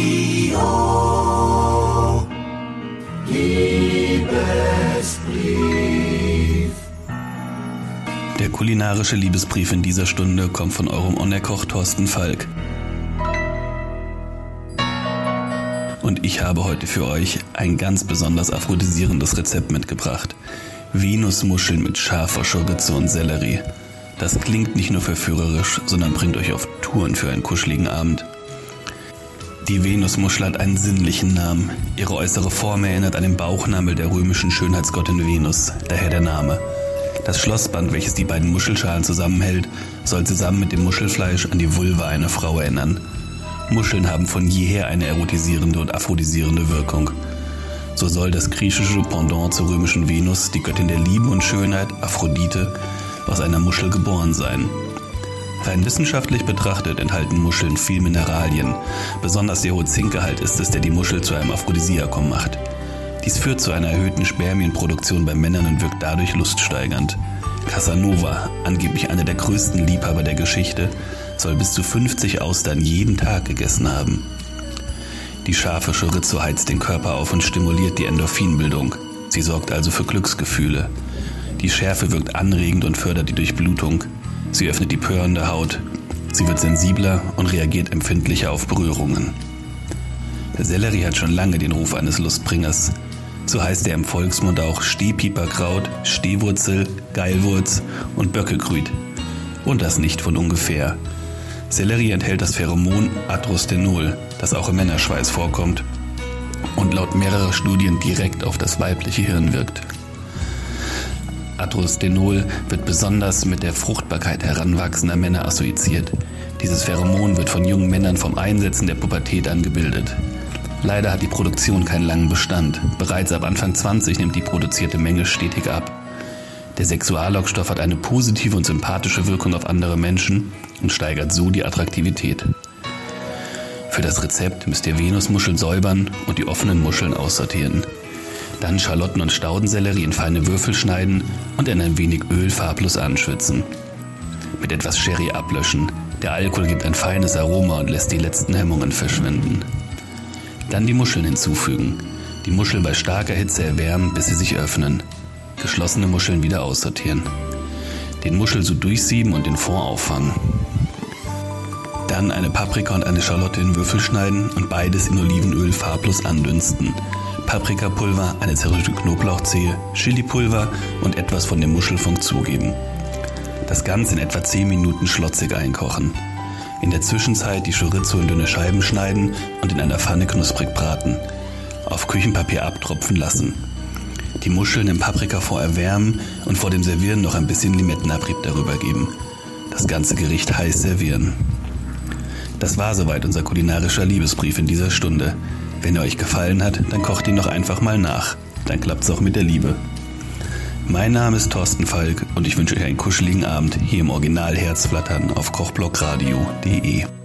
Radio Liebesbrief. Der kulinarische Liebesbrief in dieser Stunde kommt von eurem Onerkoch Thorsten Falk. Und ich habe heute für euch ein ganz besonders aphrodisierendes Rezept mitgebracht. Venusmuscheln mit scharfer Chorizo und Sellerie. Das klingt nicht nur verführerisch, sondern bringt euch auf Touren für einen kuscheligen Abend. Die Venusmuschel hat einen sinnlichen Namen. Ihre äußere Form erinnert an den Bauchnabel der römischen Schönheitsgottin Venus, daher der Name. Das Schlossband, welches die beiden Muschelschalen zusammenhält, soll zusammen mit dem Muschelfleisch an die Vulva einer Frau erinnern. Muscheln haben von jeher eine erotisierende und aphrodisierende Wirkung. So soll das griechische Pendant zur römischen Venus, die Göttin der Liebe und Schönheit, Aphrodite, aus einer Muschel geboren sein. Rein wissenschaftlich betrachtet enthalten Muscheln viel Mineralien. Besonders der hohe Zinkgehalt ist es, der die Muschel zu einem Aphrodisiakum macht. Dies führt zu einer erhöhten Spermienproduktion bei Männern und wirkt dadurch luststeigernd. Casanova, angeblich einer der größten Liebhaber der Geschichte, soll bis zu 50 Austern jeden Tag gegessen haben. Die scharfe Chorizo heizt den Körper auf und stimuliert die Endorphinbildung. Sie sorgt also für Glücksgefühle. Die Schärfe wirkt anregend und fördert die Durchblutung. Sie öffnet die Pören der Haut. Sie wird sensibler und reagiert empfindlicher auf Berührungen. Der Sellerie hat schon lange den Ruf eines Lustbringers. So heißt er im Volksmund auch Stehpieperkraut, Stehwurzel, Geilwurz und Böckegrüt. Und das nicht von ungefähr. Sellerie enthält das Pheromon Atrostenol, das auch im Männerschweiß vorkommt und laut mehrerer Studien direkt auf das weibliche Hirn wirkt. Atrostenol wird besonders mit der Fruchtbarkeit heranwachsender Männer assoziiert. Dieses Pheromon wird von jungen Männern vom Einsetzen der Pubertät an gebildet. Leider hat die Produktion keinen langen Bestand. Bereits ab Anfang 20 nimmt die produzierte Menge stetig ab. Der Sexuallockstoff hat eine positive und sympathische Wirkung auf andere Menschen und steigert so die Attraktivität. Für das Rezept müsst ihr Venusmuscheln säubern und die offenen Muscheln aussortieren. Dann Schalotten und Staudensellerie in feine Würfel schneiden und in ein wenig Öl farblos anschwitzen. Mit etwas Sherry ablöschen. Der Alkohol gibt ein feines Aroma und lässt die letzten Hemmungen verschwinden. Dann die Muscheln hinzufügen. Die Muscheln bei starker Hitze erwärmen, bis sie sich öffnen. Geschlossene Muscheln wieder aussortieren. Den Muschelsud durchsieben und den Fond auffangen. Dann eine Paprika und eine Schalotte in Würfel schneiden und beides in Olivenöl farblos andünsten. Paprikapulver, eine zerrüttete Knoblauchzehe, Chilipulver und etwas von dem Muschelfunk zugeben. Das Ganze in etwa 10 Minuten schlotzig einkochen. In der Zwischenzeit die Chorizo in dünne Scheiben schneiden und in einer Pfanne knusprig braten. Auf Küchenpapier abtropfen lassen. Die Muscheln im Paprikafond erwärmen und vor dem Servieren noch ein bisschen Limettenabrieb darüber geben. Das ganze Gericht heiß servieren. Das war soweit unser kulinarischer Liebesbrief in dieser Stunde. Wenn er euch gefallen hat, dann kocht ihn doch einfach mal nach. Dann klappt's auch mit der Liebe. Mein Name ist Thorsten Falk und ich wünsche euch einen kuscheligen Abend hier im Original Herzflattern auf kochblockradio.de.